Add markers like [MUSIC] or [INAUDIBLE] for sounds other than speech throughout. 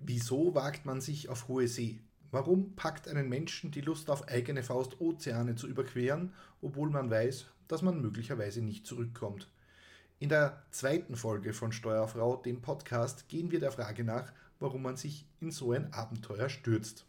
Wieso wagt man sich auf hohe See? Warum packt einen Menschen die Lust auf eigene Faust Ozeane zu überqueren, obwohl man weiß, dass man möglicherweise nicht zurückkommt? In der zweiten Folge von Steuerfrau, dem Podcast, gehen wir der Frage nach, warum man sich in so ein Abenteuer stürzt.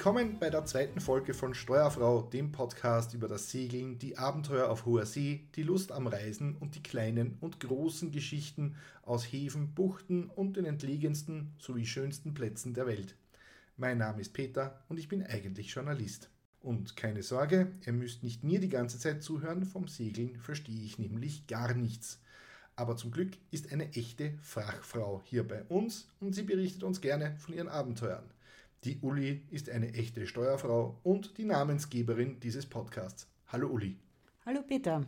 Willkommen bei der zweiten Folge von Steuerfrau, dem Podcast über das Segeln, die Abenteuer auf hoher See, die Lust am Reisen und die kleinen und großen Geschichten aus Häfen, Buchten und den entlegensten sowie schönsten Plätzen der Welt. Mein Name ist Peter und ich bin eigentlich Journalist. Und keine Sorge, ihr müsst nicht mir die ganze Zeit zuhören, vom Segeln verstehe ich nämlich gar nichts. Aber zum Glück ist eine echte Fachfrau hier bei uns und sie berichtet uns gerne von ihren Abenteuern. Die Uli ist eine echte Steuerfrau und die Namensgeberin dieses Podcasts. Hallo Uli. Hallo Peter.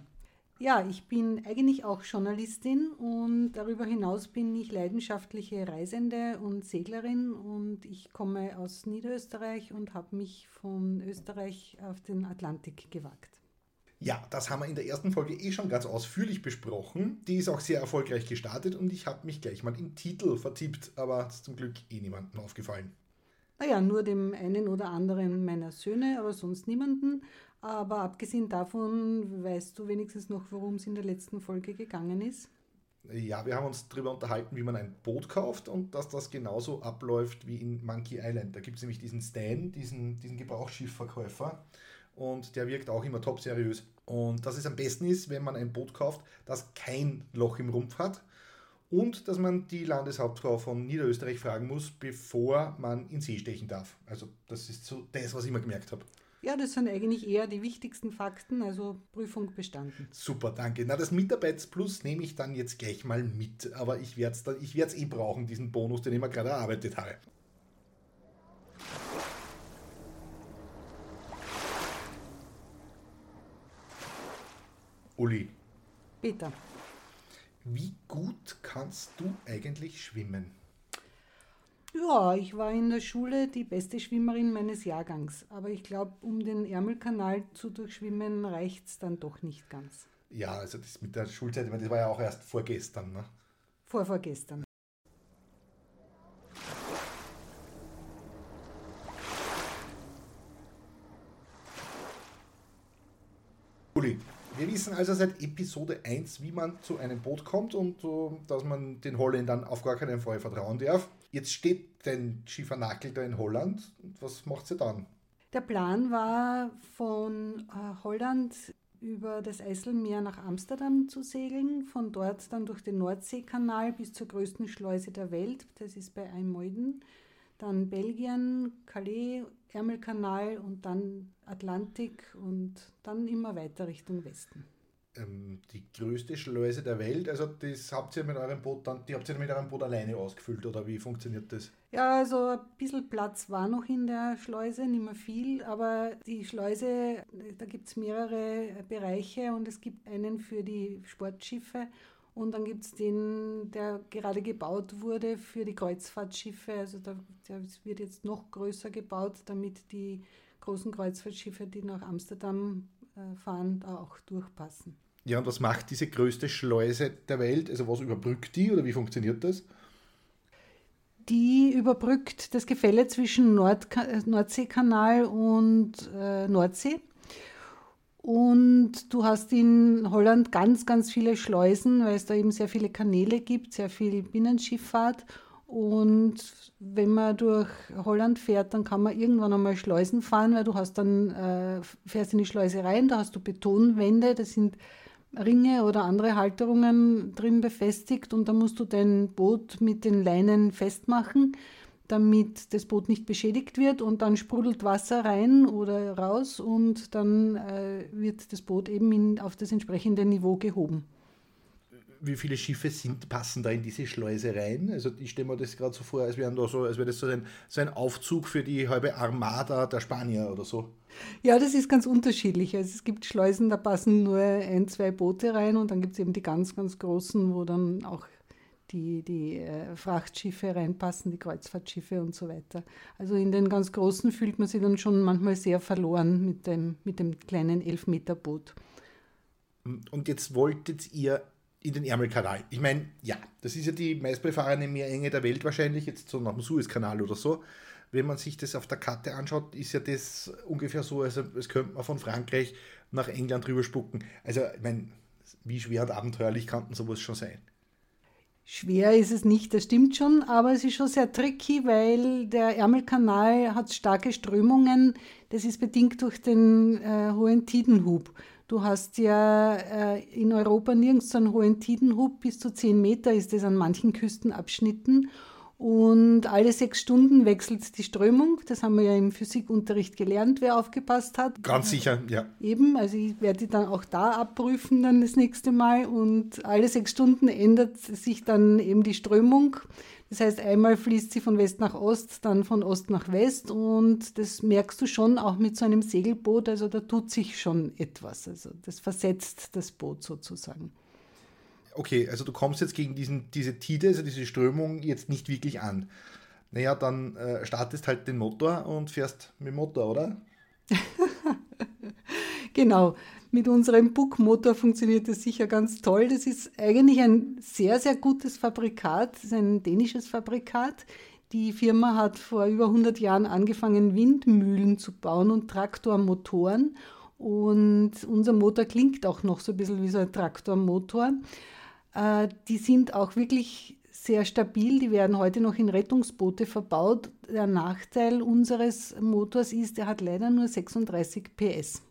Ja, ich bin eigentlich auch Journalistin und darüber hinaus bin ich leidenschaftliche Reisende und Seglerin und ich komme aus Niederösterreich und habe mich von Österreich auf den Atlantik gewagt. Ja, das haben wir in der ersten Folge eh schon ganz ausführlich besprochen. Die ist auch sehr erfolgreich gestartet und ich habe mich gleich mal im Titel vertippt, aber ist zum Glück eh niemandem aufgefallen. Naja, nur dem einen oder anderen meiner Söhne, aber sonst niemanden. Aber abgesehen davon, weißt du wenigstens noch, worum es in der letzten Folge gegangen ist? Ja, wir haben uns darüber unterhalten, wie man ein Boot kauft und dass das genauso abläuft wie in Monkey Island. Da gibt es nämlich diesen Stan, diesen, diesen Gebrauchsschiffverkäufer und der wirkt auch immer top seriös. Und dass es am besten ist, wenn man ein Boot kauft, das kein Loch im Rumpf hat und dass man die Landeshauptfrau von Niederösterreich fragen muss, bevor man in See stechen darf. Also das ist so das, was ich immer gemerkt habe. Ja, das sind eigentlich eher die wichtigsten Fakten, also Prüfung bestanden. Super, danke. Na, das Mitarbeitsplus nehme ich dann jetzt gleich mal mit, aber ich werde es ich eh brauchen, diesen Bonus, den ich mir gerade erarbeitet habe. Uli. Peter. Wie gut kannst du eigentlich schwimmen? Ja, ich war in der Schule die beste Schwimmerin meines Jahrgangs. Aber ich glaube, um den Ärmelkanal zu durchschwimmen, reicht es dann doch nicht ganz. Ja, also das mit der Schulzeit, das war ja auch erst vorgestern, ne? Vorvorgestern. Uli, wir wissen also seit Episode 1, wie man zu einem Boot kommt und uh, dass man den Holländern auf gar keinen Fall vertrauen darf. Jetzt steht dein Schiffernakel da in Holland. Was macht sie dann? Der Plan war, von äh, Holland über das Eiselmeer nach Amsterdam zu segeln, von dort dann durch den Nordseekanal bis zur größten Schleuse der Welt, das ist bei Eimolden, dann Belgien, Calais, Ärmelkanal und dann Atlantik und dann immer weiter Richtung Westen. Ähm, die größte Schleuse der Welt, also das habt ihr mit eurem Boot dann, die habt ihr mit eurem Boot alleine ausgefüllt oder wie funktioniert das? Ja, also ein bisschen Platz war noch in der Schleuse, nicht mehr viel, aber die Schleuse, da gibt es mehrere Bereiche und es gibt einen für die Sportschiffe und dann gibt es den, der gerade gebaut wurde für die Kreuzfahrtschiffe. Also da, der wird jetzt noch größer gebaut, damit die großen Kreuzfahrtschiffe, die nach Amsterdam äh, fahren, da auch durchpassen. Ja, und was macht diese größte Schleuse der Welt? Also was überbrückt die oder wie funktioniert das? Die überbrückt das Gefälle zwischen Nord Nordseekanal und äh, Nordsee. Und du hast in Holland ganz, ganz viele Schleusen, weil es da eben sehr viele Kanäle gibt, sehr viel Binnenschifffahrt. Und wenn man durch Holland fährt, dann kann man irgendwann einmal Schleusen fahren, weil du hast dann, äh, fährst in die Schleuse rein, da hast du Betonwände, da sind Ringe oder andere Halterungen drin befestigt und da musst du dein Boot mit den Leinen festmachen damit das Boot nicht beschädigt wird und dann sprudelt Wasser rein oder raus und dann äh, wird das Boot eben in, auf das entsprechende Niveau gehoben. Wie viele Schiffe sind, passen da in diese Schleuse rein? Also ich stelle mir das gerade so vor, als wäre so, als wäre das so ein, so ein Aufzug für die halbe Armada der Spanier oder so. Ja, das ist ganz unterschiedlich. Also es gibt Schleusen, da passen nur ein, zwei Boote rein und dann gibt es eben die ganz, ganz großen, wo dann auch die, die äh, Frachtschiffe reinpassen, die Kreuzfahrtschiffe und so weiter. Also in den ganz großen fühlt man sich dann schon manchmal sehr verloren mit dem, mit dem kleinen Elfmeterboot. Und jetzt wolltet ihr in den Ärmelkanal. Ich meine, ja, das ist ja die meistbefahrene Meerenge der Welt wahrscheinlich, jetzt so nach dem Suezkanal oder so. Wenn man sich das auf der Karte anschaut, ist ja das ungefähr so, also es könnte man von Frankreich nach England rüber spucken. Also, ich meine, wie schwer und abenteuerlich kann denn sowas schon sein? Schwer ist es nicht, das stimmt schon, aber es ist schon sehr tricky, weil der Ärmelkanal hat starke Strömungen. Das ist bedingt durch den äh, hohen Tidenhub. Du hast ja äh, in Europa nirgends so einen hohen Tidenhub, bis zu 10 Meter ist es an manchen Küstenabschnitten. Und alle sechs Stunden wechselt die Strömung. Das haben wir ja im Physikunterricht gelernt, wer aufgepasst hat. Ganz sicher, ja. Eben, also ich werde die dann auch da abprüfen dann das nächste Mal. Und alle sechs Stunden ändert sich dann eben die Strömung. Das heißt, einmal fließt sie von West nach Ost, dann von Ost nach West. Und das merkst du schon auch mit so einem Segelboot. Also da tut sich schon etwas. Also das versetzt das Boot sozusagen okay, also du kommst jetzt gegen diesen, diese Tide, also diese Strömung jetzt nicht wirklich an. Naja, dann äh, startest halt den Motor und fährst mit dem Motor, oder? [LAUGHS] genau. Mit unserem Book-Motor funktioniert das sicher ganz toll. Das ist eigentlich ein sehr, sehr gutes Fabrikat. Das ist ein dänisches Fabrikat. Die Firma hat vor über 100 Jahren angefangen, Windmühlen zu bauen und Traktormotoren. Und unser Motor klingt auch noch so ein bisschen wie so ein Traktormotor. Äh, die sind auch wirklich sehr stabil. Die werden heute noch in Rettungsboote verbaut. Der Nachteil unseres Motors ist, er hat leider nur 36 PS.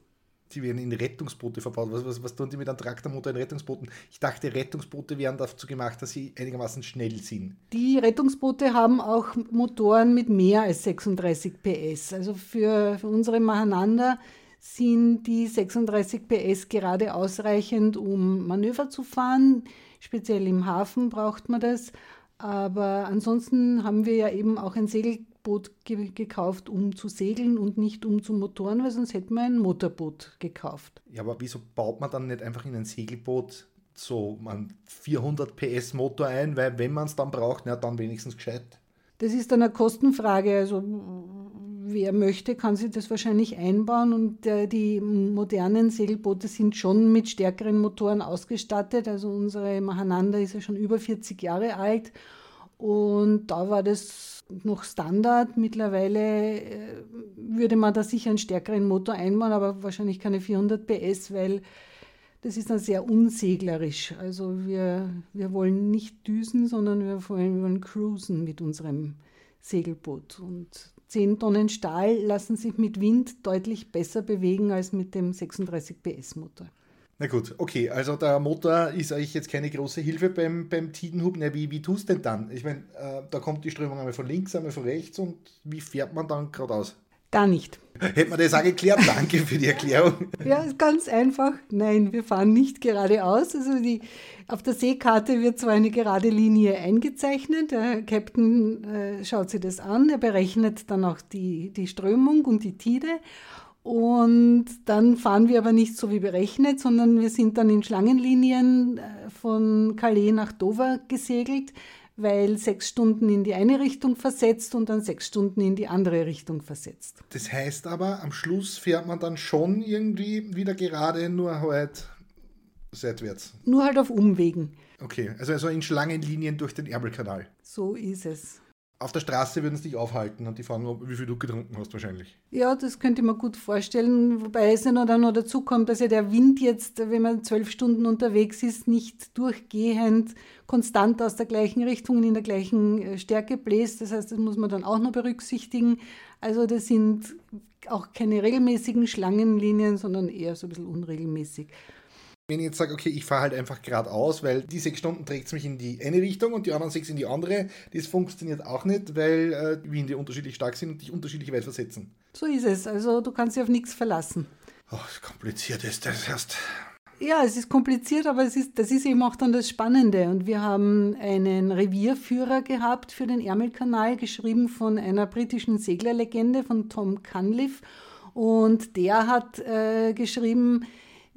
Die werden in Rettungsboote verbaut. Was, was, was tun die mit einem Traktormotor in Rettungsbooten? Ich dachte, Rettungsboote wären dazu gemacht, dass sie einigermaßen schnell sind. Die Rettungsboote haben auch Motoren mit mehr als 36 PS. Also für, für unsere Mahananda sind die 36 PS gerade ausreichend, um Manöver zu fahren. Speziell im Hafen braucht man das. Aber ansonsten haben wir ja eben auch ein Segelboot ge gekauft, um zu segeln und nicht um zu motoren, weil sonst hätten wir ein Motorboot gekauft. Ja, aber wieso baut man dann nicht einfach in ein Segelboot so einen 400 PS Motor ein? Weil wenn man es dann braucht, na dann wenigstens gescheit. Das ist dann eine Kostenfrage. Also wer möchte, kann sich das wahrscheinlich einbauen und äh, die modernen Segelboote sind schon mit stärkeren Motoren ausgestattet. Also unsere Mahananda ist ja schon über 40 Jahre alt und da war das noch Standard. Mittlerweile äh, würde man da sicher einen stärkeren Motor einbauen, aber wahrscheinlich keine 400 PS, weil das ist dann sehr unseglerisch. Also wir, wir wollen nicht düsen, sondern wir wollen, wir wollen cruisen mit unserem Segelboot. Und 10 Tonnen Stahl lassen sich mit Wind deutlich besser bewegen als mit dem 36 PS Motor. Na gut, okay, also der Motor ist euch jetzt keine große Hilfe beim, beim Tidenhub. Na, wie, wie tust du denn dann? Ich meine, äh, da kommt die Strömung einmal von links, einmal von rechts und wie fährt man dann geradeaus? Gar nicht. Hätte man das auch geklärt? Danke für die Erklärung. Ja, ganz einfach. Nein, wir fahren nicht geradeaus. Also die, auf der Seekarte wird zwar eine gerade Linie eingezeichnet. Der Captain äh, schaut sich das an. Er berechnet dann auch die, die Strömung und die Tide. Und dann fahren wir aber nicht so wie berechnet, sondern wir sind dann in Schlangenlinien äh, von Calais nach Dover gesegelt weil sechs Stunden in die eine Richtung versetzt und dann sechs Stunden in die andere Richtung versetzt. Das heißt aber, am Schluss fährt man dann schon irgendwie wieder gerade, nur halt seitwärts. Nur halt auf Umwegen. Okay, also, also in Schlangenlinien durch den Ärmelkanal. So ist es auf der Straße würden sie dich aufhalten und die fragen, wie viel du getrunken hast wahrscheinlich. Ja, das könnte ich mir gut vorstellen. Wobei es dann noch dazu kommt, dass ja der Wind jetzt, wenn man zwölf Stunden unterwegs ist, nicht durchgehend konstant aus der gleichen Richtung und in der gleichen äh, Stärke bläst. Das heißt, das muss man dann auch noch berücksichtigen. Also das sind auch keine regelmäßigen Schlangenlinien, sondern eher so ein bisschen unregelmäßig. Wenn ich jetzt sage, okay, ich fahre halt einfach geradeaus, weil die sechs Stunden trägt es mich in die eine Richtung und die anderen sechs in die andere, das funktioniert auch nicht, weil äh, die Winde unterschiedlich stark sind und dich unterschiedlich weit versetzen. So ist es. Also du kannst dich auf nichts verlassen. Oh, kompliziert ist das erst. Ja, es ist kompliziert, aber es ist, das ist eben auch dann das Spannende. Und wir haben einen Revierführer gehabt für den Ärmelkanal, geschrieben von einer britischen Seglerlegende, von Tom Cunliffe. Und der hat äh, geschrieben,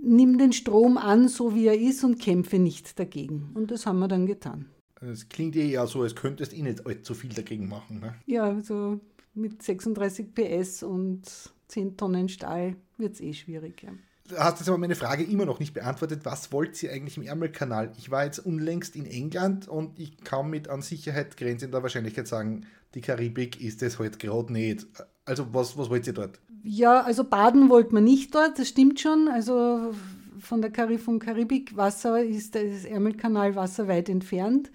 nimm den Strom an, so wie er ist und kämpfe nicht dagegen. Und das haben wir dann getan. Es klingt eher so, als könntest du eh nicht allzu viel dagegen machen. Ne? Ja, also mit 36 PS und 10 Tonnen Stahl wird es eh schwierig. Ja. Du hast jetzt aber meine Frage immer noch nicht beantwortet. Was wollt ihr eigentlich im Ärmelkanal? Ich war jetzt unlängst in England und ich kann mit an Sicherheit grenzender Wahrscheinlichkeit sagen, die Karibik ist es halt gerade nicht. Also was, was wollt ihr dort? Ja, also baden wollte man nicht dort, das stimmt schon. Also von der Kari vom Karibikwasser ist das Ärmelkanalwasser weit entfernt.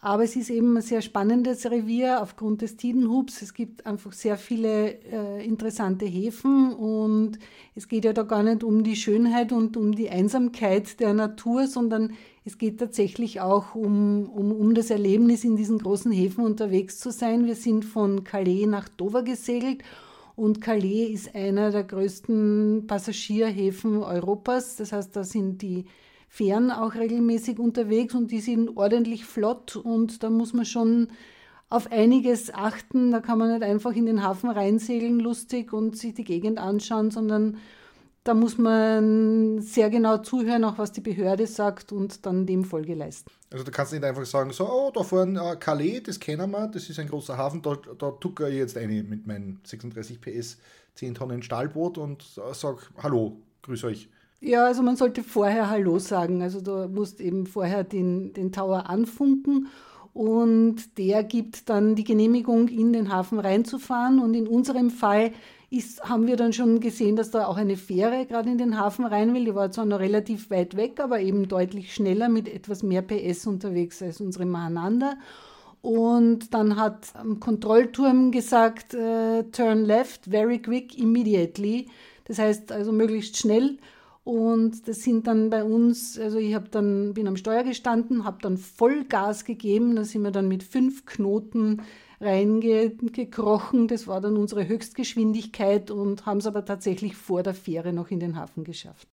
Aber es ist eben ein sehr spannendes Revier aufgrund des Tidenhubs. Es gibt einfach sehr viele äh, interessante Häfen und es geht ja da gar nicht um die Schönheit und um die Einsamkeit der Natur, sondern es geht tatsächlich auch um, um, um das Erlebnis, in diesen großen Häfen unterwegs zu sein. Wir sind von Calais nach Dover gesegelt und Calais ist einer der größten Passagierhäfen Europas. Das heißt, da sind die Fähren auch regelmäßig unterwegs und die sind ordentlich flott und da muss man schon auf einiges achten. Da kann man nicht einfach in den Hafen reinsegeln, lustig und sich die Gegend anschauen, sondern da muss man sehr genau zuhören, auch was die Behörde sagt und dann dem Folge leisten. Also du kannst nicht einfach sagen, so, oh, da vorne äh, Calais, das kennen wir, das ist ein großer Hafen, da, da tucke ich jetzt eine mit meinem 36 PS 10 Tonnen Stahlboot und äh, sag, hallo, grüß euch. Ja, also man sollte vorher Hallo sagen. Also du musst eben vorher den, den Tower anfunken und der gibt dann die Genehmigung, in den Hafen reinzufahren. Und in unserem Fall ist, haben wir dann schon gesehen, dass da auch eine Fähre gerade in den Hafen rein will. Die war zwar noch relativ weit weg, aber eben deutlich schneller mit etwas mehr PS unterwegs als unsere Mahananda. Und dann hat am Kontrollturm gesagt, uh, turn left, very quick, immediately. Das heißt also möglichst schnell. Und das sind dann bei uns, also ich habe dann, bin am Steuer gestanden, habe dann Vollgas gegeben, da sind wir dann mit fünf Knoten reingekrochen. Das war dann unsere Höchstgeschwindigkeit und haben es aber tatsächlich vor der Fähre noch in den Hafen geschafft.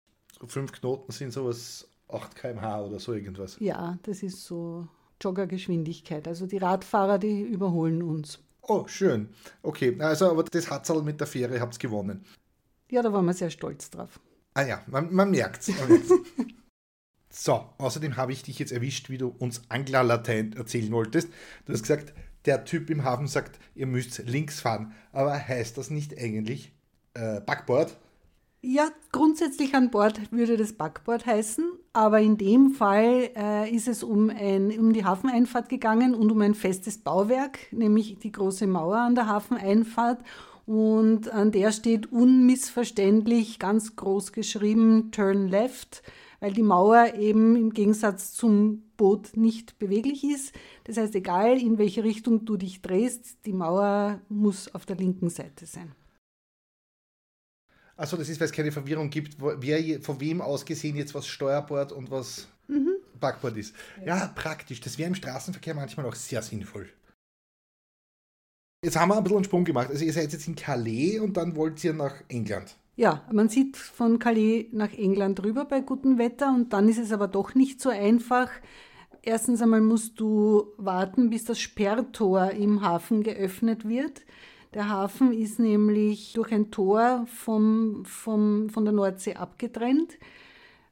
Fünf Knoten sind sowas 8 km/h oder so irgendwas. Ja, das ist so Joggergeschwindigkeit. Also die Radfahrer, die überholen uns. Oh, schön. Okay, also aber das Hatzal mit der Fähre habt ihr gewonnen. Ja, da waren wir sehr stolz drauf. Ah ja, man, man merkt es. [LAUGHS] so, außerdem habe ich dich jetzt erwischt, wie du uns Anglerlatein erzählen wolltest. Du hast gesagt, der Typ im Hafen sagt, ihr müsst links fahren. Aber heißt das nicht eigentlich äh, Backboard? Ja, grundsätzlich an Bord würde das Backboard heißen, aber in dem Fall äh, ist es um, ein, um die Hafeneinfahrt gegangen und um ein festes Bauwerk, nämlich die große Mauer an der Hafeneinfahrt. Und an der steht unmissverständlich ganz groß geschrieben Turn Left, weil die Mauer eben im Gegensatz zum Boot nicht beweglich ist. Das heißt, egal in welche Richtung du dich drehst, die Mauer muss auf der linken Seite sein. Achso, das ist, weil es keine Verwirrung gibt, wer von wem aus gesehen jetzt was Steuerbord und was mhm. Backboard ist. Ja. ja, praktisch. Das wäre im Straßenverkehr manchmal auch sehr sinnvoll. Jetzt haben wir ein bisschen einen Sprung gemacht. Also ihr seid jetzt in Calais und dann wollt ihr nach England. Ja, man sieht von Calais nach England rüber bei gutem Wetter und dann ist es aber doch nicht so einfach. Erstens einmal musst du warten, bis das Sperrtor im Hafen geöffnet wird. Der Hafen ist nämlich durch ein Tor vom, vom, von der Nordsee abgetrennt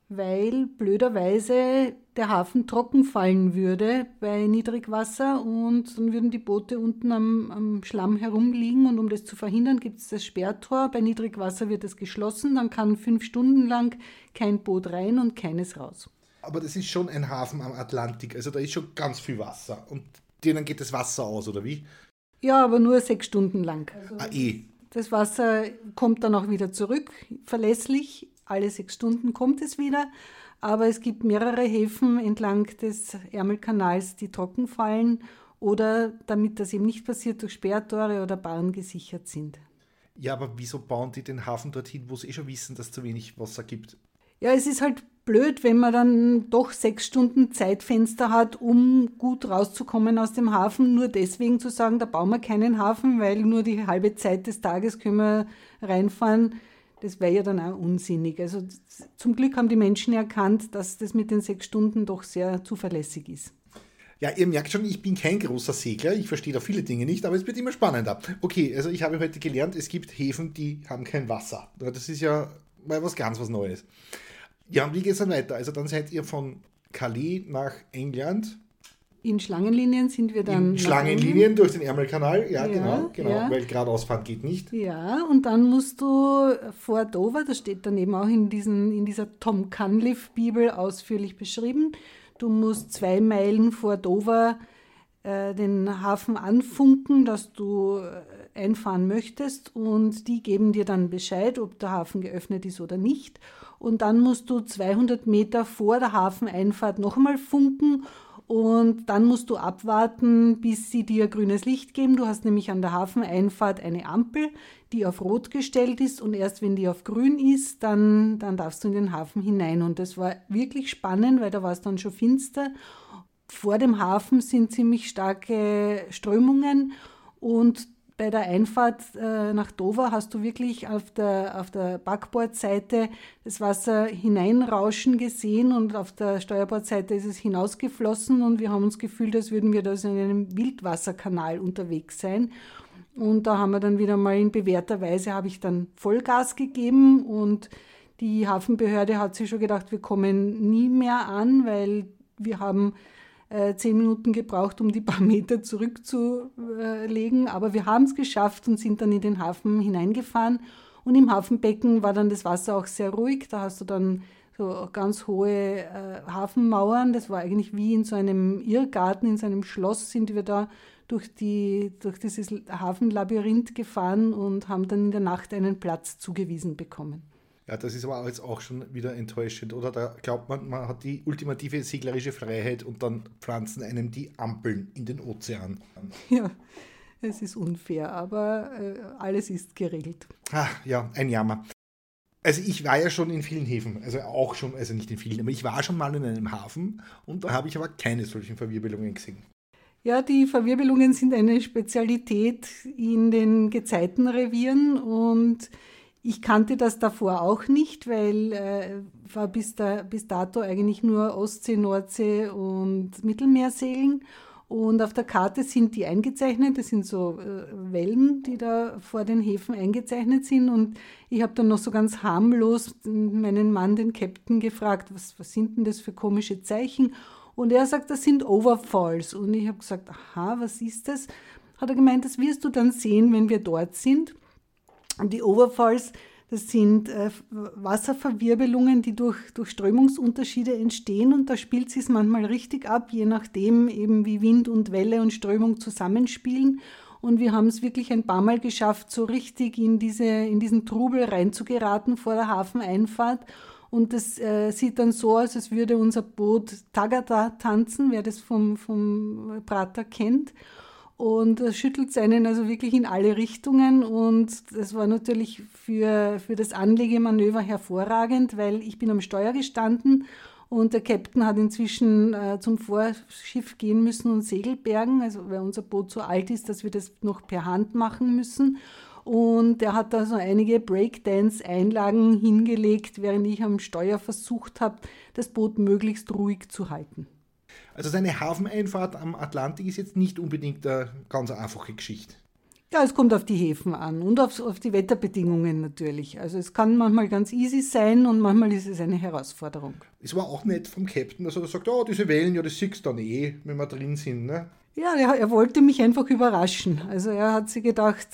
weil blöderweise der Hafen trocken fallen würde bei Niedrigwasser und dann würden die Boote unten am, am Schlamm herumliegen und um das zu verhindern, gibt es das Sperrtor. Bei Niedrigwasser wird es geschlossen, dann kann fünf Stunden lang kein Boot rein und keines raus. Aber das ist schon ein Hafen am Atlantik, also da ist schon ganz viel Wasser und denen geht das Wasser aus, oder wie? Ja, aber nur sechs Stunden lang. Also ah, eh. Das Wasser kommt dann auch wieder zurück, verlässlich alle sechs Stunden kommt es wieder. Aber es gibt mehrere Häfen entlang des Ärmelkanals, die trocken fallen oder damit das eben nicht passiert, durch Sperrtore oder Bahn gesichert sind. Ja, aber wieso bauen die den Hafen dorthin, wo sie eh schon wissen, dass es zu wenig Wasser gibt? Ja, es ist halt blöd, wenn man dann doch sechs Stunden Zeitfenster hat, um gut rauszukommen aus dem Hafen. Nur deswegen zu sagen, da bauen wir keinen Hafen, weil nur die halbe Zeit des Tages können wir reinfahren das wäre ja dann auch unsinnig. Also zum Glück haben die Menschen erkannt, dass das mit den sechs Stunden doch sehr zuverlässig ist. Ja, ihr merkt schon, ich bin kein großer Segler, ich verstehe da viele Dinge nicht, aber es wird immer spannender. Okay, also ich habe heute gelernt, es gibt Häfen, die haben kein Wasser. Das ist ja mal was ganz was Neues. Ja, und wie geht es dann weiter? Also dann seid ihr von Calais nach England in Schlangenlinien sind wir dann. In Schlangenlinien durch den Ärmelkanal, ja, ja genau, genau, ja. weil geradeausfahren geht nicht. Ja, und dann musst du vor Dover, das steht dann eben auch in, diesen, in dieser Tom Cunliffe Bibel ausführlich beschrieben, du musst zwei Meilen vor Dover äh, den Hafen anfunken, dass du äh, einfahren möchtest und die geben dir dann Bescheid, ob der Hafen geöffnet ist oder nicht. Und dann musst du 200 Meter vor der Hafeneinfahrt noch einmal funken und dann musst du abwarten, bis sie dir grünes Licht geben. Du hast nämlich an der Hafeneinfahrt eine Ampel, die auf Rot gestellt ist und erst wenn die auf Grün ist, dann, dann darfst du in den Hafen hinein. Und das war wirklich spannend, weil da war es dann schon finster. Vor dem Hafen sind ziemlich starke Strömungen und bei der Einfahrt äh, nach Dover hast du wirklich auf der, auf der Backbordseite das Wasser hineinrauschen gesehen und auf der Steuerbordseite ist es hinausgeflossen und wir haben uns gefühlt, als würden wir da in einem Wildwasserkanal unterwegs sein. Und da haben wir dann wieder mal in bewährter Weise, habe ich dann Vollgas gegeben und die Hafenbehörde hat sich schon gedacht, wir kommen nie mehr an, weil wir haben zehn Minuten gebraucht, um die paar Meter zurückzulegen. Aber wir haben es geschafft und sind dann in den Hafen hineingefahren. Und im Hafenbecken war dann das Wasser auch sehr ruhig. Da hast du dann so ganz hohe äh, Hafenmauern. Das war eigentlich wie in so einem Irrgarten, in so einem Schloss sind wir da durch, die, durch dieses Hafenlabyrinth gefahren und haben dann in der Nacht einen Platz zugewiesen bekommen. Ja, das ist aber jetzt auch schon wieder enttäuschend, oder? Da glaubt man, man hat die ultimative seglerische Freiheit und dann pflanzen einem die Ampeln in den Ozean. Ja, es ist unfair, aber äh, alles ist geregelt. Ah, ja, ein Jammer. Also ich war ja schon in vielen Häfen, also auch schon, also nicht in vielen, aber ich war schon mal in einem Hafen und da habe ich aber keine solchen Verwirbelungen gesehen. Ja, die Verwirbelungen sind eine Spezialität in den Gezeitenrevieren und ich kannte das davor auch nicht, weil äh, war bis, da, bis dato eigentlich nur Ostsee, Nordsee und Mittelmeersegeln. Und auf der Karte sind die eingezeichnet. Das sind so äh, Wellen, die da vor den Häfen eingezeichnet sind. Und ich habe dann noch so ganz harmlos meinen Mann, den Captain, gefragt, was, was sind denn das für komische Zeichen? Und er sagt, das sind Overfalls. Und ich habe gesagt, aha, was ist das? Hat er gemeint, das wirst du dann sehen, wenn wir dort sind. Und die Overfalls, das sind äh, Wasserverwirbelungen, die durch, durch Strömungsunterschiede entstehen und da spielt sich manchmal richtig ab, je nachdem eben wie Wind und Welle und Strömung zusammenspielen. Und wir haben es wirklich ein paar Mal geschafft, so richtig in, diese, in diesen Trubel reinzugeraten vor der Hafeneinfahrt. Und das äh, sieht dann so aus, als würde unser Boot Tagada tanzen, wer das vom, vom Prater kennt und das schüttelt seinen also wirklich in alle Richtungen und das war natürlich für, für das Anlegemanöver hervorragend, weil ich bin am Steuer gestanden und der Captain hat inzwischen äh, zum Vorschiff gehen müssen und Segel bergen, also weil unser Boot so alt ist, dass wir das noch per Hand machen müssen. Und er hat da so einige Breakdance-Einlagen hingelegt, während ich am Steuer versucht habe, das Boot möglichst ruhig zu halten. Also seine Hafeneinfahrt am Atlantik ist jetzt nicht unbedingt eine ganz einfache Geschichte. Ja, es kommt auf die Häfen an und auf, auf die Wetterbedingungen natürlich. Also es kann manchmal ganz easy sein und manchmal ist es eine Herausforderung. Es war auch nett vom Captain, dass er sagt, oh, diese Wellen, ja, das siehst du dann eh, wenn wir drin sind. Ne? Ja, er, er wollte mich einfach überraschen. Also er hat sich gedacht,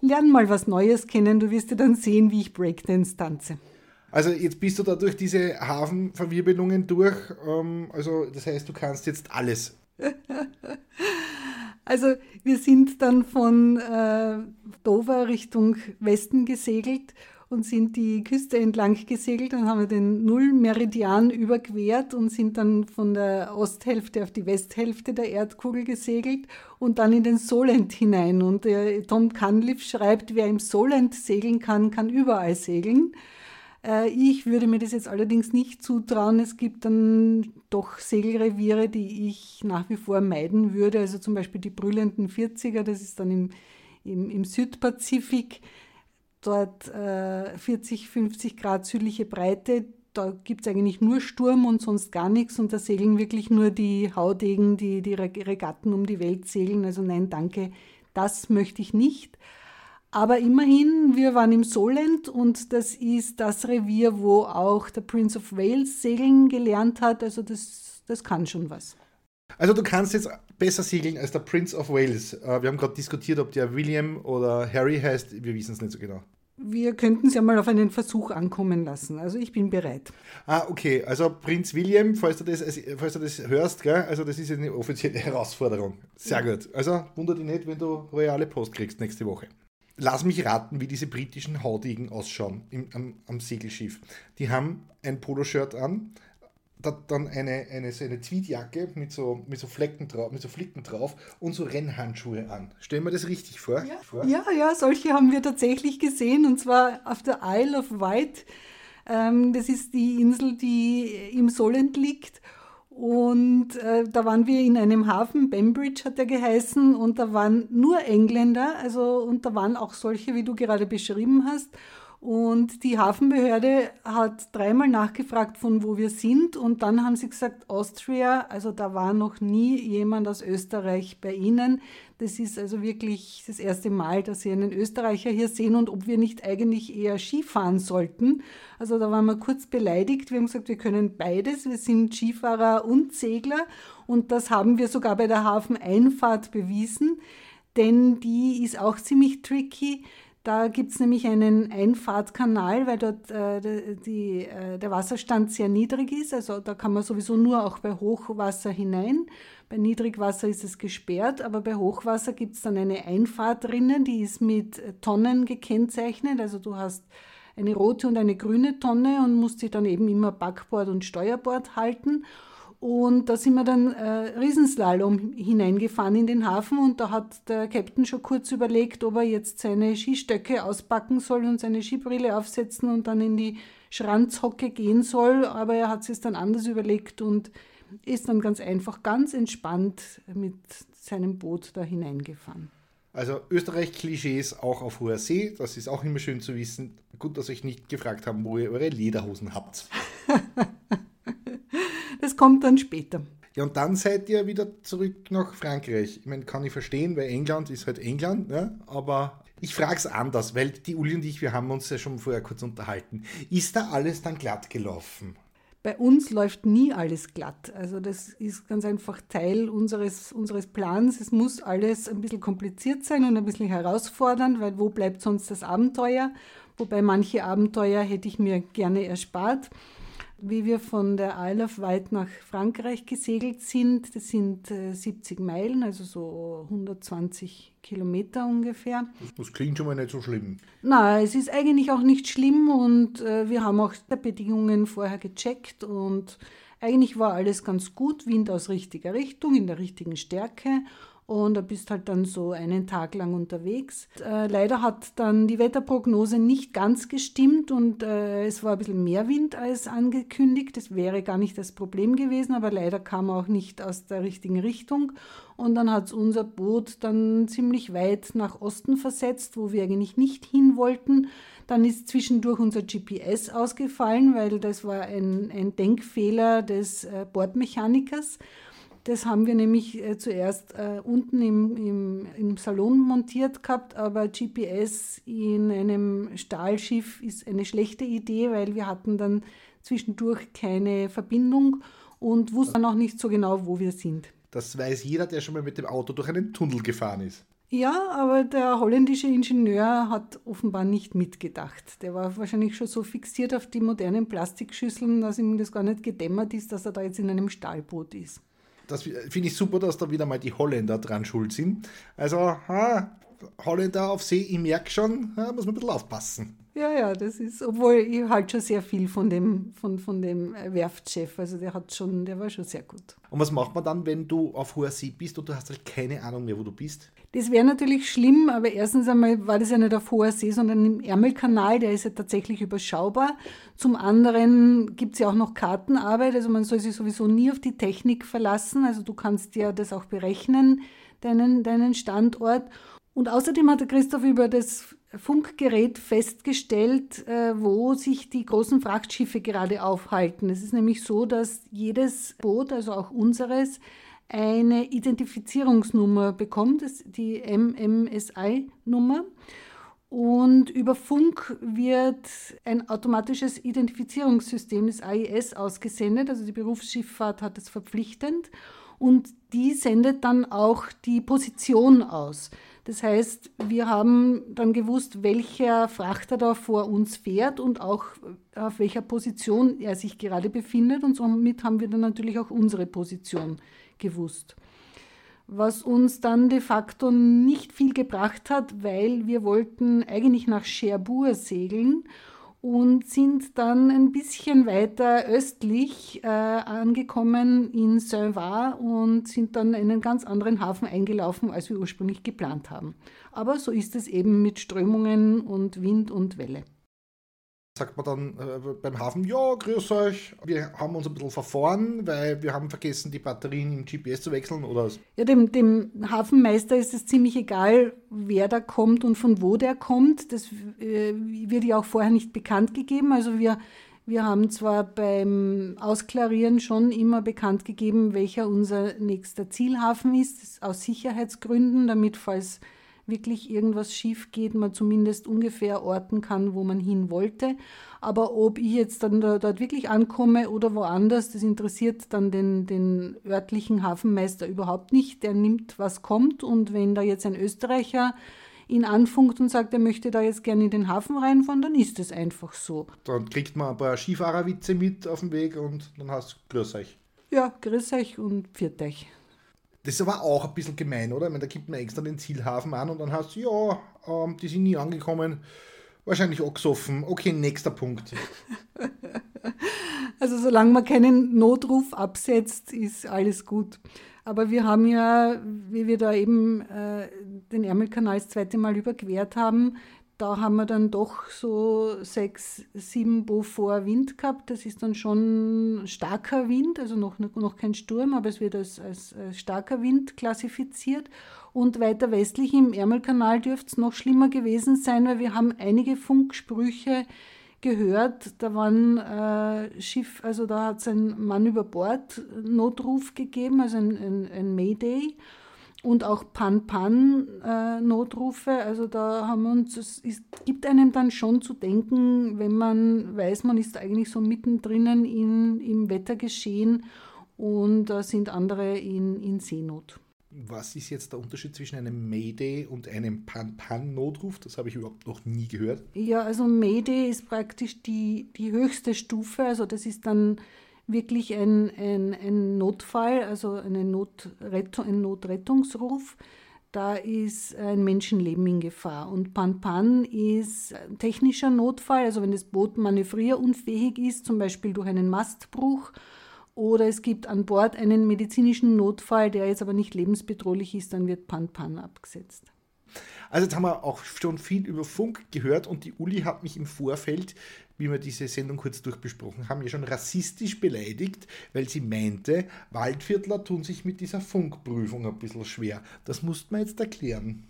lern mal was Neues kennen, du wirst ja dann sehen, wie ich Breakdance tanze. Also jetzt bist du da durch diese Hafenverwirbelungen durch. Ähm, also das heißt, du kannst jetzt alles. [LAUGHS] also wir sind dann von äh, Dover Richtung Westen gesegelt und sind die Küste entlang gesegelt und haben den Nullmeridian überquert und sind dann von der Osthälfte auf die Westhälfte der Erdkugel gesegelt und dann in den Solent hinein. Und äh, Tom Cunliffe schreibt, wer im Solent segeln kann, kann überall segeln. Äh, ich würde mir das jetzt allerdings nicht zutrauen. Es gibt dann doch Segelreviere, die ich nach wie vor meiden würde. Also zum Beispiel die brüllenden 40er, das ist dann im, im, im Südpazifik. Dort äh, 40, 50 Grad südliche Breite. Da gibt es eigentlich nur Sturm und sonst gar nichts. Und da segeln wirklich nur die Haudegen, die die Regatten um die Welt segeln. Also nein, danke, das möchte ich nicht. Aber immerhin, wir waren im Solent und das ist das Revier, wo auch der Prince of Wales segeln gelernt hat. Also das, das kann schon was. Also du kannst jetzt besser segeln als der Prince of Wales. Äh, wir haben gerade diskutiert, ob der William oder Harry heißt. Wir wissen es nicht so genau. Wir könnten es ja mal auf einen Versuch ankommen lassen. Also ich bin bereit. Ah, okay. Also Prinz William, falls du das, falls du das hörst, gell? also das ist eine offizielle [LAUGHS] Herausforderung. Sehr gut. Also wundert dich nicht, wenn du royale Post kriegst nächste Woche. Lass mich raten, wie diese britischen Haudegen ausschauen im, am, am Segelschiff. Die haben ein Poloshirt an, dann eine, eine, so eine Tweedjacke mit so, mit, so Flecken drauf, mit so Flicken drauf und so Rennhandschuhe an. Stellen wir das richtig vor? Ja, vor? ja, ja, solche haben wir tatsächlich gesehen und zwar auf der Isle of Wight. Ähm, das ist die Insel, die im Solent liegt. Und äh, da waren wir in einem Hafen, Bembridge hat er geheißen, und da waren nur Engländer, also und da waren auch solche, wie du gerade beschrieben hast. Und die Hafenbehörde hat dreimal nachgefragt, von wo wir sind. Und dann haben sie gesagt, Austria, also da war noch nie jemand aus Österreich bei Ihnen. Das ist also wirklich das erste Mal, dass Sie einen Österreicher hier sehen und ob wir nicht eigentlich eher Skifahren sollten. Also da waren wir kurz beleidigt. Wir haben gesagt, wir können beides. Wir sind Skifahrer und Segler. Und das haben wir sogar bei der Hafeneinfahrt bewiesen, denn die ist auch ziemlich tricky. Da gibt es nämlich einen Einfahrtkanal, weil dort äh, die, äh, der Wasserstand sehr niedrig ist. Also da kann man sowieso nur auch bei Hochwasser hinein. Bei Niedrigwasser ist es gesperrt, aber bei Hochwasser gibt es dann eine Einfahrt drinnen, die ist mit Tonnen gekennzeichnet. Also du hast eine rote und eine grüne Tonne und musst dich dann eben immer Backbord und Steuerbord halten. Und da sind wir dann äh, Riesenslalom hineingefahren in den Hafen und da hat der Captain schon kurz überlegt, ob er jetzt seine Skistöcke auspacken soll und seine Skibrille aufsetzen und dann in die Schranzhocke gehen soll. Aber er hat es dann anders überlegt und ist dann ganz einfach, ganz entspannt mit seinem Boot da hineingefahren. Also Österreich-Klischees auch auf hoher See, das ist auch immer schön zu wissen. Gut, dass euch nicht gefragt haben, wo ihr eure Lederhosen habt. [LAUGHS] Das kommt dann später. Ja, und dann seid ihr wieder zurück nach Frankreich. Ich meine, kann ich verstehen, weil England ist halt England, ne? aber ich frage es anders, weil die Uli und ich, wir haben uns ja schon vorher kurz unterhalten. Ist da alles dann glatt gelaufen? Bei uns läuft nie alles glatt. Also das ist ganz einfach Teil unseres, unseres Plans. Es muss alles ein bisschen kompliziert sein und ein bisschen herausfordernd, weil wo bleibt sonst das Abenteuer? Wobei manche Abenteuer hätte ich mir gerne erspart wie wir von der Isle of Wight nach Frankreich gesegelt sind. Das sind äh, 70 Meilen, also so 120 Kilometer ungefähr. Das klingt schon mal nicht so schlimm. Nein, es ist eigentlich auch nicht schlimm und äh, wir haben auch die Bedingungen vorher gecheckt und eigentlich war alles ganz gut, Wind aus richtiger Richtung, in der richtigen Stärke und du bist halt dann so einen Tag lang unterwegs. Äh, leider hat dann die Wetterprognose nicht ganz gestimmt und äh, es war ein bisschen mehr Wind als angekündigt. Das wäre gar nicht das Problem gewesen, aber leider kam auch nicht aus der richtigen Richtung. Und dann hat unser Boot dann ziemlich weit nach Osten versetzt, wo wir eigentlich nicht hin wollten. Dann ist zwischendurch unser GPS ausgefallen, weil das war ein, ein Denkfehler des äh, Bordmechanikers. Das haben wir nämlich äh, zuerst äh, unten im, im, im Salon montiert gehabt, aber GPS in einem Stahlschiff ist eine schlechte Idee, weil wir hatten dann zwischendurch keine Verbindung und wussten auch nicht so genau, wo wir sind. Das weiß jeder, der schon mal mit dem Auto durch einen Tunnel gefahren ist. Ja, aber der holländische Ingenieur hat offenbar nicht mitgedacht. Der war wahrscheinlich schon so fixiert auf die modernen Plastikschüsseln, dass ihm das gar nicht gedämmert ist, dass er da jetzt in einem Stahlboot ist das finde ich super, dass da wieder mal die Holländer dran schuld sind. Also, ha, Holländer auf See, ich merke schon, muss man ein bisschen aufpassen. Ja, ja, das ist, obwohl ich halt schon sehr viel von dem, von, von dem Werftchef, also der hat schon, der war schon sehr gut. Und was macht man dann, wenn du auf hoher See bist und du hast halt keine Ahnung mehr, wo du bist? Das wäre natürlich schlimm, aber erstens einmal war das ja nicht auf hoher See, sondern im Ärmelkanal, der ist ja tatsächlich überschaubar. Zum anderen gibt es ja auch noch Kartenarbeit, also man soll sich sowieso nie auf die Technik verlassen, also du kannst ja das auch berechnen, deinen, deinen Standort. Und außerdem hat der Christoph über das Funkgerät festgestellt, äh, wo sich die großen Frachtschiffe gerade aufhalten. Es ist nämlich so, dass jedes Boot, also auch unseres, eine Identifizierungsnummer bekommt, die MMSI-Nummer. Und über Funk wird ein automatisches Identifizierungssystem, das AIS, ausgesendet. Also die Berufsschifffahrt hat es verpflichtend. und die sendet dann auch die Position aus. Das heißt, wir haben dann gewusst, welcher Frachter da vor uns fährt und auch auf welcher Position er sich gerade befindet und somit haben wir dann natürlich auch unsere Position gewusst. Was uns dann de facto nicht viel gebracht hat, weil wir wollten eigentlich nach Cherbourg segeln und sind dann ein bisschen weiter östlich äh, angekommen in Saint-Var und sind dann in einen ganz anderen Hafen eingelaufen, als wir ursprünglich geplant haben. Aber so ist es eben mit Strömungen und Wind und Welle sagt man dann äh, beim Hafen, ja, grüß euch, wir haben uns ein bisschen verfahren, weil wir haben vergessen, die Batterien im GPS zu wechseln oder Ja, dem, dem Hafenmeister ist es ziemlich egal, wer da kommt und von wo der kommt. Das äh, wird ja auch vorher nicht bekannt gegeben. Also wir, wir haben zwar beim Ausklarieren schon immer bekannt gegeben, welcher unser nächster Zielhafen ist, aus Sicherheitsgründen, damit falls wirklich irgendwas schief geht, man zumindest ungefähr orten kann, wo man hin wollte. Aber ob ich jetzt dann da, dort wirklich ankomme oder woanders, das interessiert dann den, den örtlichen Hafenmeister überhaupt nicht. Der nimmt, was kommt. Und wenn da jetzt ein Österreicher ihn anfunkt und sagt, er möchte da jetzt gerne in den Hafen reinfahren, dann ist es einfach so. Dann kriegt man ein paar Skifahrerwitze mit auf dem Weg und dann hast du Grüß euch. Ja, Grüß euch und Pfiat euch. Das ist aber auch ein bisschen gemein, oder? Ich meine, da gibt man extra den Zielhafen an und dann hast du, ja, ähm, die sind nie angekommen, wahrscheinlich auch gesoffen. Okay, nächster Punkt. [LAUGHS] Also solange man keinen Notruf absetzt, ist alles gut. Aber wir haben ja, wie wir da eben äh, den Ärmelkanal das zweite Mal überquert haben, da haben wir dann doch so sechs, sieben Beaufort Wind gehabt. Das ist dann schon starker Wind, also noch, noch kein Sturm, aber es wird als, als, als starker Wind klassifiziert. Und weiter westlich im Ärmelkanal dürfte es noch schlimmer gewesen sein, weil wir haben einige Funksprüche gehört. Da waren äh, Schiff, also da hat es ein Mann über Bord Notruf gegeben, also ein, ein, ein Mayday und auch Pan-Pan-Notrufe. Äh, also da haben wir uns, es ist, gibt einem dann schon zu denken, wenn man weiß, man ist eigentlich so mittendrin in, im Wettergeschehen und da sind andere in, in Seenot. Was ist jetzt der Unterschied zwischen einem Mayday und einem Pan-Pan-Notruf? Das habe ich überhaupt noch nie gehört. Ja, also Mayday ist praktisch die, die höchste Stufe. Also das ist dann wirklich ein, ein, ein Notfall, also eine Notrettung, ein Notrettungsruf. Da ist ein Menschenleben in Gefahr. Und Pan-Pan ist technischer Notfall, also wenn das Boot manövrierunfähig ist, zum Beispiel durch einen Mastbruch. Oder es gibt an Bord einen medizinischen Notfall, der jetzt aber nicht lebensbedrohlich ist, dann wird Pan-Pan abgesetzt. Also jetzt haben wir auch schon viel über Funk gehört und die Uli hat mich im Vorfeld wie wir diese Sendung kurz durchbesprochen haben, ja schon rassistisch beleidigt, weil sie meinte, Waldviertler tun sich mit dieser Funkprüfung ein bisschen schwer. Das musste man jetzt erklären.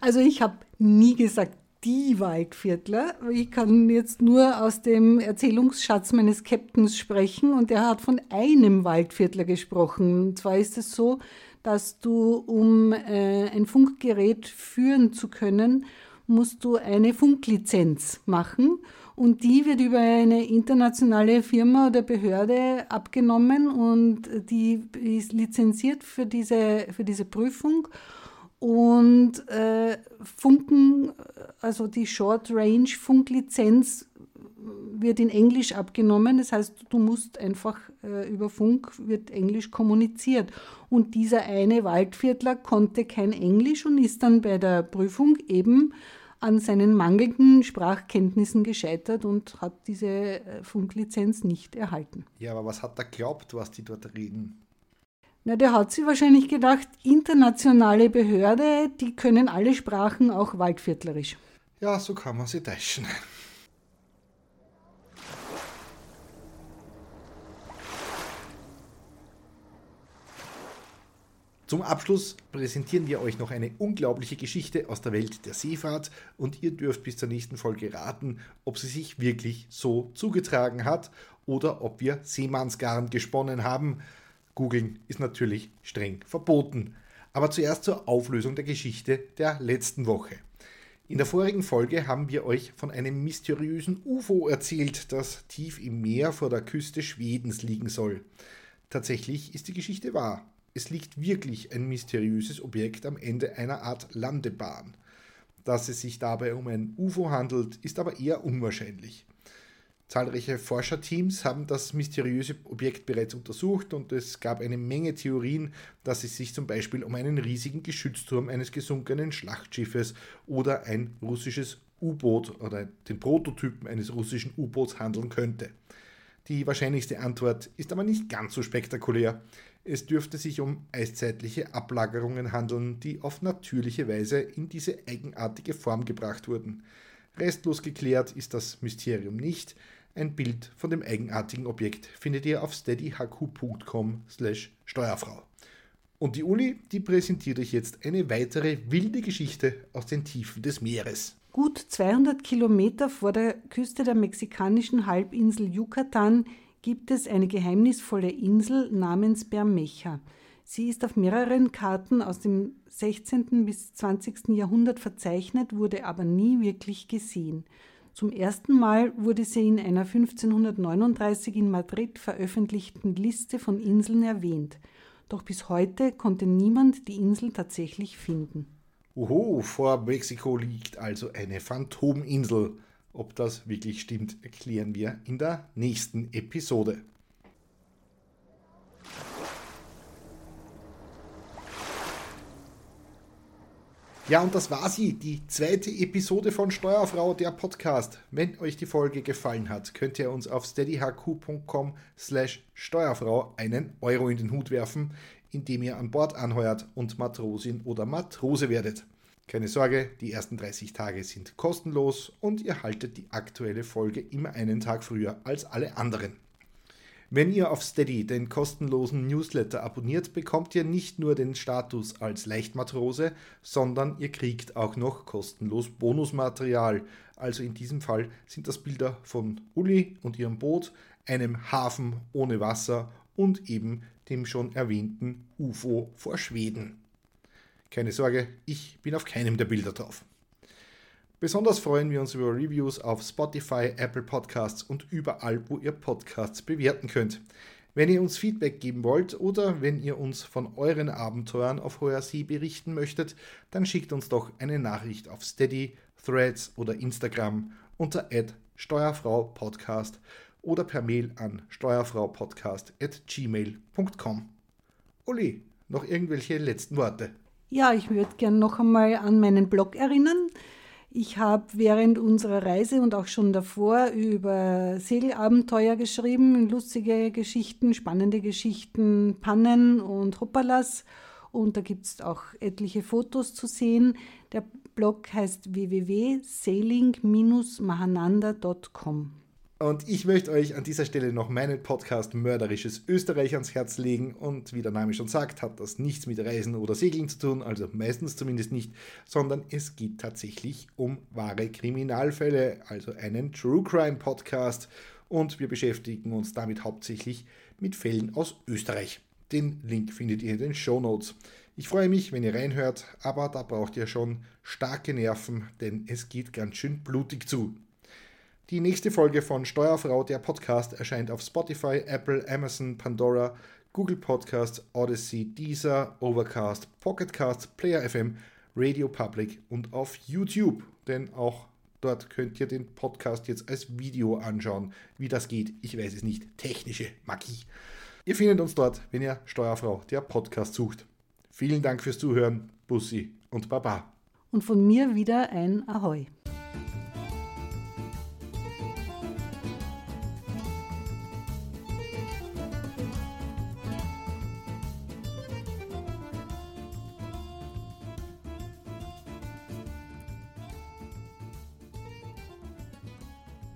Also ich habe nie gesagt, die Waldviertler. Ich kann jetzt nur aus dem Erzählungsschatz meines Captains sprechen und er hat von einem Waldviertler gesprochen. Und zwar ist es so, dass du, um äh, ein Funkgerät führen zu können, musst du eine Funklizenz machen und die wird über eine internationale Firma oder Behörde abgenommen und die ist lizenziert für diese, für diese Prüfung. Und äh, Funken, also die Short Range Funklizenz wird in Englisch abgenommen. Das heißt, du musst einfach äh, über Funk wird Englisch kommuniziert. Und dieser eine Waldviertler konnte kein Englisch und ist dann bei der Prüfung eben an seinen mangelnden Sprachkenntnissen gescheitert und hat diese äh, Funklizenz nicht erhalten. Ja, aber was hat er glaubt, was die dort reden? Na, der hat sich wahrscheinlich gedacht, internationale Behörde, die können alle Sprachen, auch waldviertlerisch. Ja, so kann man sie täuschen. Zum Abschluss präsentieren wir euch noch eine unglaubliche Geschichte aus der Welt der Seefahrt und ihr dürft bis zur nächsten Folge raten, ob sie sich wirklich so zugetragen hat oder ob wir Seemannsgarn gesponnen haben. Googeln ist natürlich streng verboten. Aber zuerst zur Auflösung der Geschichte der letzten Woche. In der vorigen Folge haben wir euch von einem mysteriösen UFO erzählt, das tief im Meer vor der Küste Schwedens liegen soll. Tatsächlich ist die Geschichte wahr. Es liegt wirklich ein mysteriöses Objekt am Ende einer Art Landebahn. Dass es sich dabei um ein UFO handelt, ist aber eher unwahrscheinlich. Zahlreiche Forscherteams haben das mysteriöse Objekt bereits untersucht und es gab eine Menge Theorien, dass es sich zum Beispiel um einen riesigen Geschützturm eines gesunkenen Schlachtschiffes oder ein russisches U-Boot oder den Prototypen eines russischen U-Boots handeln könnte. Die wahrscheinlichste Antwort ist aber nicht ganz so spektakulär. Es dürfte sich um eiszeitliche Ablagerungen handeln, die auf natürliche Weise in diese eigenartige Form gebracht wurden. Restlos geklärt ist das Mysterium nicht, ein Bild von dem eigenartigen Objekt findet ihr auf steadyhq.com slash Steuerfrau. Und die Uli, die präsentiert euch jetzt eine weitere wilde Geschichte aus den Tiefen des Meeres. Gut 200 Kilometer vor der Küste der mexikanischen Halbinsel Yucatan gibt es eine geheimnisvolle Insel namens Bermeja. Sie ist auf mehreren Karten aus dem 16. bis 20. Jahrhundert verzeichnet, wurde aber nie wirklich gesehen. Zum ersten Mal wurde sie in einer 1539 in Madrid veröffentlichten Liste von Inseln erwähnt. Doch bis heute konnte niemand die Insel tatsächlich finden. Oho, vor Mexiko liegt also eine Phantominsel. Ob das wirklich stimmt, erklären wir in der nächsten Episode. Ja, und das war sie, die zweite Episode von Steuerfrau, der Podcast. Wenn euch die Folge gefallen hat, könnt ihr uns auf steadyhq.com slash Steuerfrau einen Euro in den Hut werfen, indem ihr an Bord anheuert und Matrosin oder Matrose werdet. Keine Sorge, die ersten 30 Tage sind kostenlos und ihr haltet die aktuelle Folge immer einen Tag früher als alle anderen. Wenn ihr auf Steady den kostenlosen Newsletter abonniert, bekommt ihr nicht nur den Status als Leichtmatrose, sondern ihr kriegt auch noch kostenlos Bonusmaterial. Also in diesem Fall sind das Bilder von Uli und ihrem Boot, einem Hafen ohne Wasser und eben dem schon erwähnten UFO vor Schweden. Keine Sorge, ich bin auf keinem der Bilder drauf. Besonders freuen wir uns über Reviews auf Spotify, Apple Podcasts und überall, wo ihr Podcasts bewerten könnt. Wenn ihr uns Feedback geben wollt oder wenn ihr uns von euren Abenteuern auf hoher See berichten möchtet, dann schickt uns doch eine Nachricht auf Steady, Threads oder Instagram unter steuerfraupodcast oder per Mail an steuerfraupodcast.gmail.com. Uli, noch irgendwelche letzten Worte? Ja, ich würde gerne noch einmal an meinen Blog erinnern. Ich habe während unserer Reise und auch schon davor über Segelabenteuer geschrieben, lustige Geschichten, spannende Geschichten, Pannen und Hoppalas. Und da gibt es auch etliche Fotos zu sehen. Der Blog heißt www.sailing-mahananda.com. Und ich möchte euch an dieser Stelle noch meinen Podcast Mörderisches Österreich ans Herz legen. Und wie der Name schon sagt, hat das nichts mit Reisen oder Segeln zu tun, also meistens zumindest nicht, sondern es geht tatsächlich um wahre Kriminalfälle, also einen True Crime Podcast. Und wir beschäftigen uns damit hauptsächlich mit Fällen aus Österreich. Den Link findet ihr in den Show Notes. Ich freue mich, wenn ihr reinhört, aber da braucht ihr schon starke Nerven, denn es geht ganz schön blutig zu. Die nächste Folge von Steuerfrau, der Podcast, erscheint auf Spotify, Apple, Amazon, Pandora, Google Podcasts, Odyssey, Deezer, Overcast, Pocketcast, Player FM, Radio Public und auf YouTube. Denn auch dort könnt ihr den Podcast jetzt als Video anschauen. Wie das geht, ich weiß es nicht. Technische Magie. Ihr findet uns dort, wenn ihr Steuerfrau, der Podcast sucht. Vielen Dank fürs Zuhören. Bussi und Baba. Und von mir wieder ein Ahoi.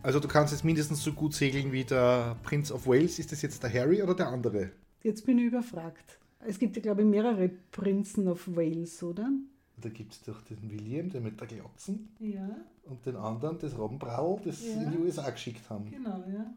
Also du kannst jetzt mindestens so gut segeln wie der Prince of Wales. Ist das jetzt der Harry oder der andere? Jetzt bin ich überfragt. Es gibt ja, glaube ich, mehrere Prinzen of Wales, oder? Da gibt es doch den William, der mit der Glotzen. Ja. Und den anderen, das Robbenbrau, das ja. in die USA geschickt haben. Genau, ja.